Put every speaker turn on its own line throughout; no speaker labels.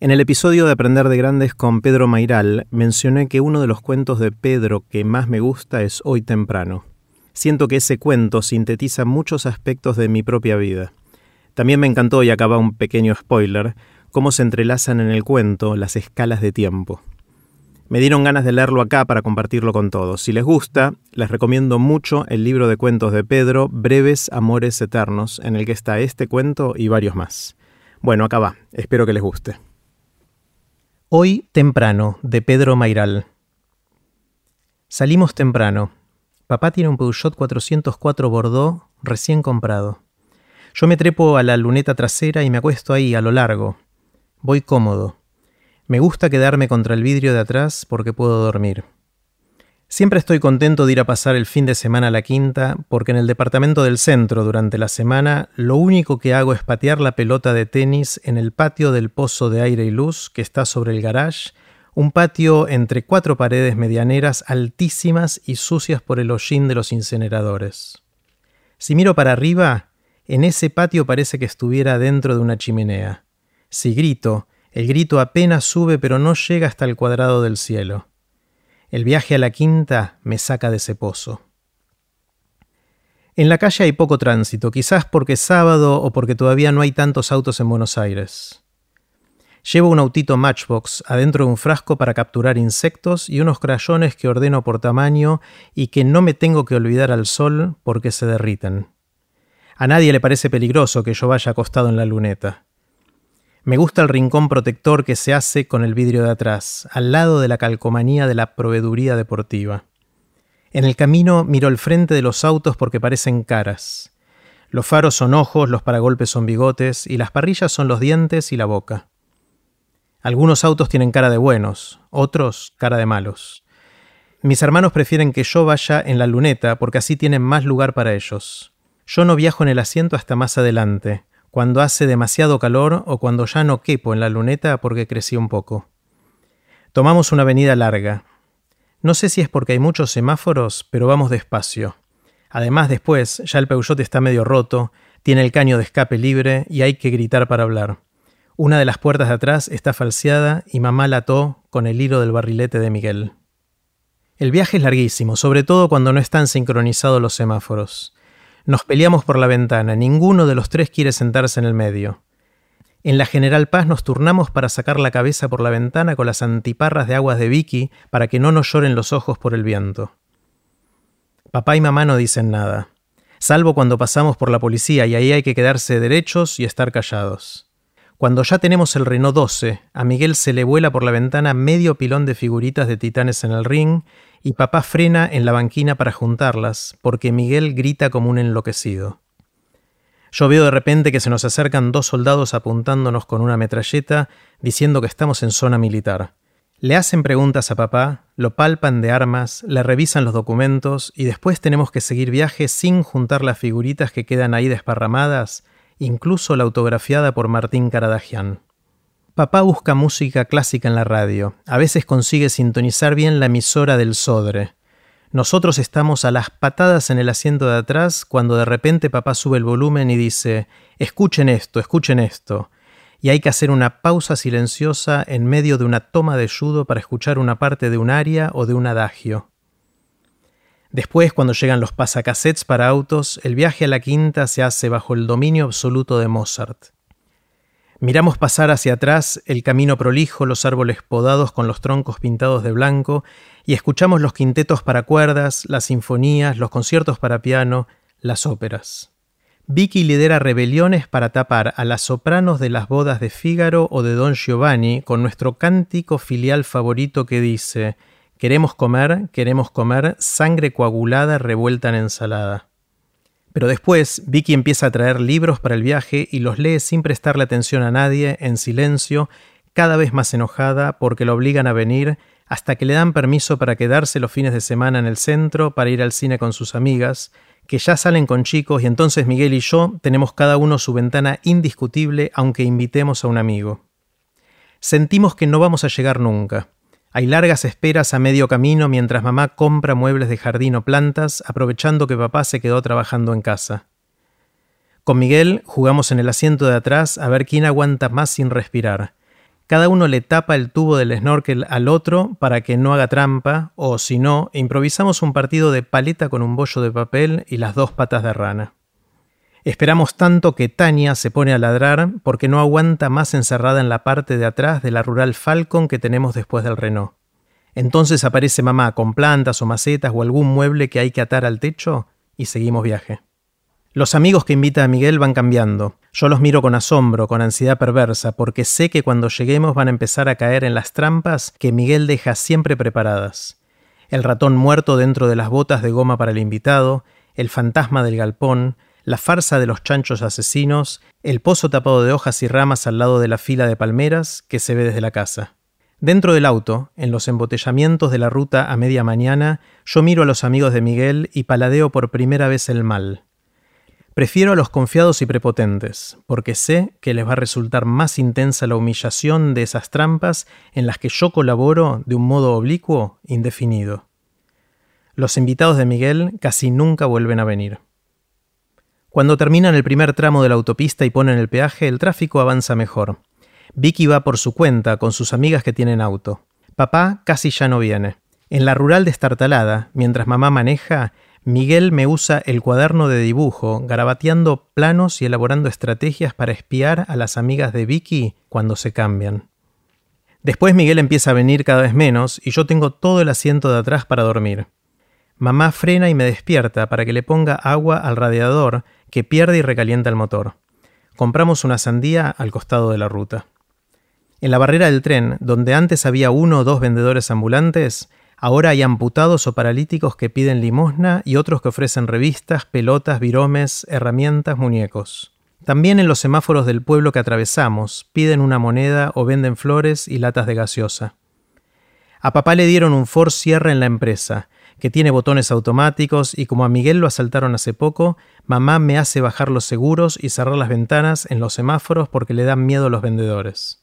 En el episodio de Aprender de Grandes con Pedro Mairal mencioné que uno de los cuentos de Pedro que más me gusta es Hoy temprano. Siento que ese cuento sintetiza muchos aspectos de mi propia vida. También me encantó, y acaba un pequeño spoiler, cómo se entrelazan en el cuento las escalas de tiempo. Me dieron ganas de leerlo acá para compartirlo con todos. Si les gusta, les recomiendo mucho el libro de cuentos de Pedro, Breves Amores Eternos, en el que está este cuento y varios más. Bueno, acá va. Espero que les guste. Hoy temprano, de Pedro Mairal. Salimos temprano. Papá tiene un Peugeot 404 Bordeaux recién comprado. Yo me trepo a la luneta trasera y me acuesto ahí a lo largo. Voy cómodo. Me gusta quedarme contra el vidrio de atrás porque puedo dormir. Siempre estoy contento de ir a pasar el fin de semana a la quinta, porque en el departamento del centro durante la semana lo único que hago es patear la pelota de tenis en el patio del pozo de aire y luz que está sobre el garage, un patio entre cuatro paredes medianeras altísimas y sucias por el hollín de los incineradores. Si miro para arriba, en ese patio parece que estuviera dentro de una chimenea. Si grito, el grito apenas sube pero no llega hasta el cuadrado del cielo. El viaje a la quinta me saca de ese pozo. En la calle hay poco tránsito, quizás porque es sábado o porque todavía no hay tantos autos en Buenos Aires. Llevo un autito Matchbox adentro de un frasco para capturar insectos y unos crayones que ordeno por tamaño y que no me tengo que olvidar al sol porque se derriten. A nadie le parece peligroso que yo vaya acostado en la luneta. Me gusta el rincón protector que se hace con el vidrio de atrás, al lado de la calcomanía de la proveeduría deportiva. En el camino miro el frente de los autos porque parecen caras. Los faros son ojos, los paragolpes son bigotes y las parrillas son los dientes y la boca. Algunos autos tienen cara de buenos, otros cara de malos. Mis hermanos prefieren que yo vaya en la luneta porque así tienen más lugar para ellos. Yo no viajo en el asiento hasta más adelante, cuando hace demasiado calor o cuando ya no quepo en la luneta porque crecí un poco. Tomamos una avenida larga. No sé si es porque hay muchos semáforos, pero vamos despacio. Además, después, ya el Peugeot está medio roto, tiene el caño de escape libre y hay que gritar para hablar. Una de las puertas de atrás está falseada y mamá la ató con el hilo del barrilete de Miguel. El viaje es larguísimo, sobre todo cuando no están sincronizados los semáforos. Nos peleamos por la ventana, ninguno de los tres quiere sentarse en el medio. En la General Paz nos turnamos para sacar la cabeza por la ventana con las antiparras de aguas de Vicky para que no nos lloren los ojos por el viento. Papá y mamá no dicen nada, salvo cuando pasamos por la policía y ahí hay que quedarse derechos y estar callados. Cuando ya tenemos el Renault 12, a Miguel se le vuela por la ventana medio pilón de figuritas de titanes en el ring y papá frena en la banquina para juntarlas, porque Miguel grita como un enloquecido. Yo veo de repente que se nos acercan dos soldados apuntándonos con una metralleta, diciendo que estamos en zona militar. Le hacen preguntas a papá, lo palpan de armas, le revisan los documentos y después tenemos que seguir viaje sin juntar las figuritas que quedan ahí desparramadas, incluso la autografiada por Martín Caradagian. Papá busca música clásica en la radio. A veces consigue sintonizar bien la emisora del Sodre. Nosotros estamos a las patadas en el asiento de atrás cuando de repente papá sube el volumen y dice, escuchen esto, escuchen esto. Y hay que hacer una pausa silenciosa en medio de una toma de judo para escuchar una parte de un aria o de un adagio. Después, cuando llegan los pasacassettes para autos, el viaje a la quinta se hace bajo el dominio absoluto de Mozart. Miramos pasar hacia atrás el camino prolijo, los árboles podados con los troncos pintados de blanco, y escuchamos los quintetos para cuerdas, las sinfonías, los conciertos para piano, las óperas. Vicky lidera rebeliones para tapar a las sopranos de las bodas de Fígaro o de Don Giovanni con nuestro cántico filial favorito que dice Queremos comer, queremos comer sangre coagulada revuelta en ensalada. Pero después Vicky empieza a traer libros para el viaje y los lee sin prestarle atención a nadie, en silencio, cada vez más enojada porque lo obligan a venir, hasta que le dan permiso para quedarse los fines de semana en el centro para ir al cine con sus amigas, que ya salen con chicos y entonces Miguel y yo tenemos cada uno su ventana indiscutible aunque invitemos a un amigo. Sentimos que no vamos a llegar nunca. Hay largas esperas a medio camino mientras mamá compra muebles de jardín o plantas, aprovechando que papá se quedó trabajando en casa. Con Miguel jugamos en el asiento de atrás a ver quién aguanta más sin respirar. Cada uno le tapa el tubo del snorkel al otro para que no haga trampa, o si no, improvisamos un partido de paleta con un bollo de papel y las dos patas de rana. Esperamos tanto que Tania se pone a ladrar porque no aguanta más encerrada en la parte de atrás de la rural Falcon que tenemos después del Renault. Entonces aparece mamá con plantas o macetas o algún mueble que hay que atar al techo y seguimos viaje. Los amigos que invita a Miguel van cambiando. Yo los miro con asombro, con ansiedad perversa, porque sé que cuando lleguemos van a empezar a caer en las trampas que Miguel deja siempre preparadas. El ratón muerto dentro de las botas de goma para el invitado, el fantasma del galpón, la farsa de los chanchos asesinos, el pozo tapado de hojas y ramas al lado de la fila de palmeras que se ve desde la casa. Dentro del auto, en los embotellamientos de la ruta a media mañana, yo miro a los amigos de Miguel y paladeo por primera vez el mal. Prefiero a los confiados y prepotentes, porque sé que les va a resultar más intensa la humillación de esas trampas en las que yo colaboro de un modo oblicuo indefinido. Los invitados de Miguel casi nunca vuelven a venir. Cuando terminan el primer tramo de la autopista y ponen el peaje, el tráfico avanza mejor. Vicky va por su cuenta con sus amigas que tienen auto. Papá casi ya no viene. En la rural destartalada, mientras mamá maneja, Miguel me usa el cuaderno de dibujo, garabateando planos y elaborando estrategias para espiar a las amigas de Vicky cuando se cambian. Después Miguel empieza a venir cada vez menos y yo tengo todo el asiento de atrás para dormir. Mamá frena y me despierta para que le ponga agua al radiador que pierde y recalienta el motor. Compramos una sandía al costado de la ruta. En la barrera del tren, donde antes había uno o dos vendedores ambulantes, Ahora hay amputados o paralíticos que piden limosna y otros que ofrecen revistas, pelotas, viromes, herramientas, muñecos. También en los semáforos del pueblo que atravesamos piden una moneda o venden flores y latas de gaseosa. A papá le dieron un Ford Sierra en la empresa, que tiene botones automáticos y como a Miguel lo asaltaron hace poco, mamá me hace bajar los seguros y cerrar las ventanas en los semáforos porque le dan miedo los vendedores.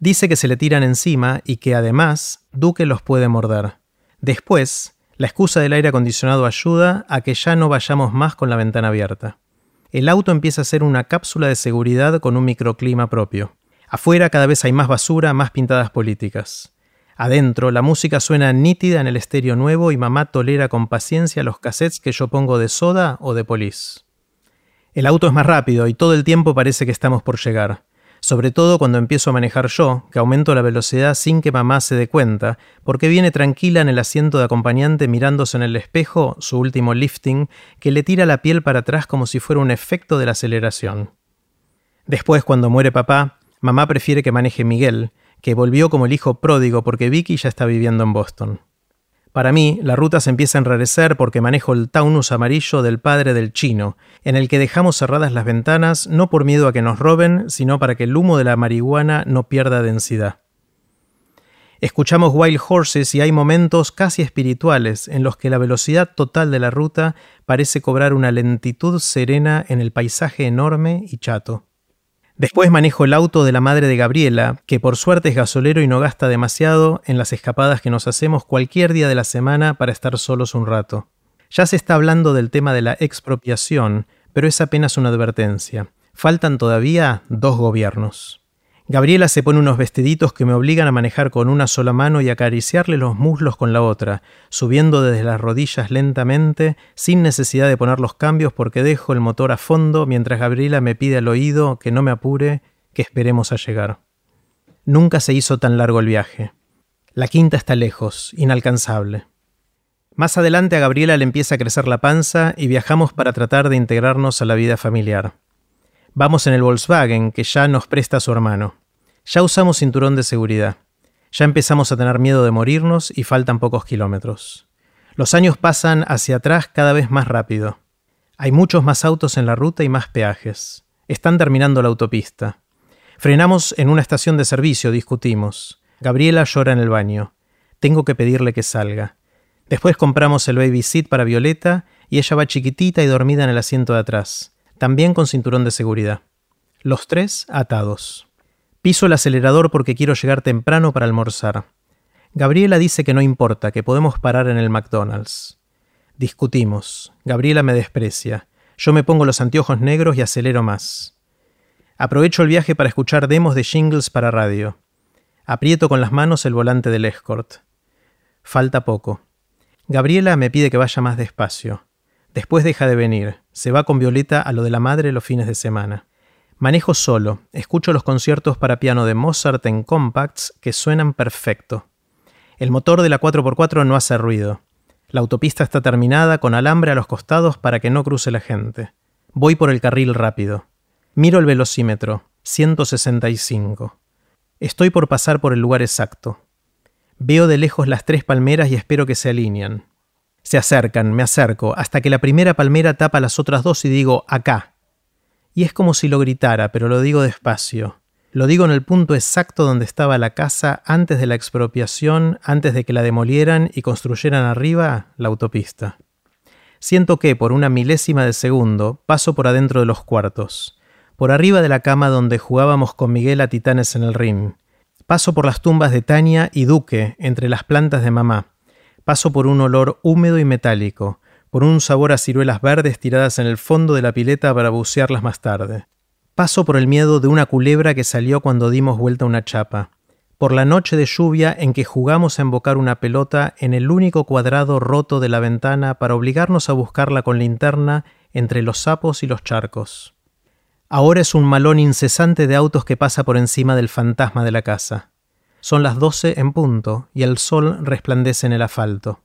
Dice que se le tiran encima y que además Duque los puede morder. Después, la excusa del aire acondicionado ayuda a que ya no vayamos más con la ventana abierta. El auto empieza a ser una cápsula de seguridad con un microclima propio. Afuera cada vez hay más basura, más pintadas políticas. Adentro, la música suena nítida en el estéreo nuevo y mamá tolera con paciencia los cassettes que yo pongo de soda o de polis. El auto es más rápido y todo el tiempo parece que estamos por llegar sobre todo cuando empiezo a manejar yo, que aumento la velocidad sin que mamá se dé cuenta, porque viene tranquila en el asiento de acompañante mirándose en el espejo su último lifting, que le tira la piel para atrás como si fuera un efecto de la aceleración. Después, cuando muere papá, mamá prefiere que maneje Miguel, que volvió como el hijo pródigo porque Vicky ya está viviendo en Boston. Para mí, la ruta se empieza a enrarecer porque manejo el Taunus amarillo del padre del chino, en el que dejamos cerradas las ventanas no por miedo a que nos roben, sino para que el humo de la marihuana no pierda densidad. Escuchamos Wild Horses y hay momentos casi espirituales en los que la velocidad total de la ruta parece cobrar una lentitud serena en el paisaje enorme y chato. Después manejo el auto de la madre de Gabriela, que por suerte es gasolero y no gasta demasiado en las escapadas que nos hacemos cualquier día de la semana para estar solos un rato. Ya se está hablando del tema de la expropiación, pero es apenas una advertencia. Faltan todavía dos gobiernos. Gabriela se pone unos vestiditos que me obligan a manejar con una sola mano y acariciarle los muslos con la otra, subiendo desde las rodillas lentamente, sin necesidad de poner los cambios porque dejo el motor a fondo mientras Gabriela me pide al oído que no me apure, que esperemos a llegar. Nunca se hizo tan largo el viaje. La quinta está lejos, inalcanzable. Más adelante a Gabriela le empieza a crecer la panza y viajamos para tratar de integrarnos a la vida familiar. Vamos en el Volkswagen que ya nos presta su hermano. Ya usamos cinturón de seguridad. Ya empezamos a tener miedo de morirnos y faltan pocos kilómetros. Los años pasan hacia atrás cada vez más rápido. Hay muchos más autos en la ruta y más peajes. Están terminando la autopista. Frenamos en una estación de servicio, discutimos. Gabriela llora en el baño. Tengo que pedirle que salga. Después compramos el baby seat para Violeta y ella va chiquitita y dormida en el asiento de atrás también con cinturón de seguridad. Los tres atados. Piso el acelerador porque quiero llegar temprano para almorzar. Gabriela dice que no importa, que podemos parar en el McDonald's. Discutimos. Gabriela me desprecia. Yo me pongo los anteojos negros y acelero más. Aprovecho el viaje para escuchar demos de jingles para radio. Aprieto con las manos el volante del escort. Falta poco. Gabriela me pide que vaya más despacio. Después deja de venir. Se va con Violeta a lo de la madre los fines de semana. Manejo solo. Escucho los conciertos para piano de Mozart en compacts que suenan perfecto. El motor de la 4x4 no hace ruido. La autopista está terminada con alambre a los costados para que no cruce la gente. Voy por el carril rápido. Miro el velocímetro. 165. Estoy por pasar por el lugar exacto. Veo de lejos las tres palmeras y espero que se alineen. Se acercan, me acerco, hasta que la primera palmera tapa las otras dos y digo acá. Y es como si lo gritara, pero lo digo despacio. Lo digo en el punto exacto donde estaba la casa antes de la expropiación, antes de que la demolieran y construyeran arriba la autopista. Siento que, por una milésima de segundo, paso por adentro de los cuartos por arriba de la cama donde jugábamos con Miguel a titanes en el ring. Paso por las tumbas de Tania y Duque entre las plantas de mamá. Paso por un olor húmedo y metálico, por un sabor a ciruelas verdes tiradas en el fondo de la pileta para bucearlas más tarde. Paso por el miedo de una culebra que salió cuando dimos vuelta una chapa. Por la noche de lluvia en que jugamos a embocar una pelota en el único cuadrado roto de la ventana para obligarnos a buscarla con linterna entre los sapos y los charcos. Ahora es un malón incesante de autos que pasa por encima del fantasma de la casa. Son las doce en punto y el sol resplandece en el asfalto.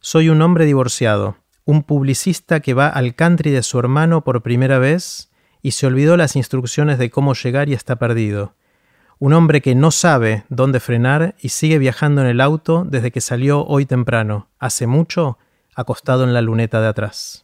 Soy un hombre divorciado, un publicista que va al country de su hermano por primera vez y se olvidó las instrucciones de cómo llegar y está perdido. Un hombre que no sabe dónde frenar y sigue viajando en el auto desde que salió hoy temprano, hace mucho, acostado en la luneta de atrás.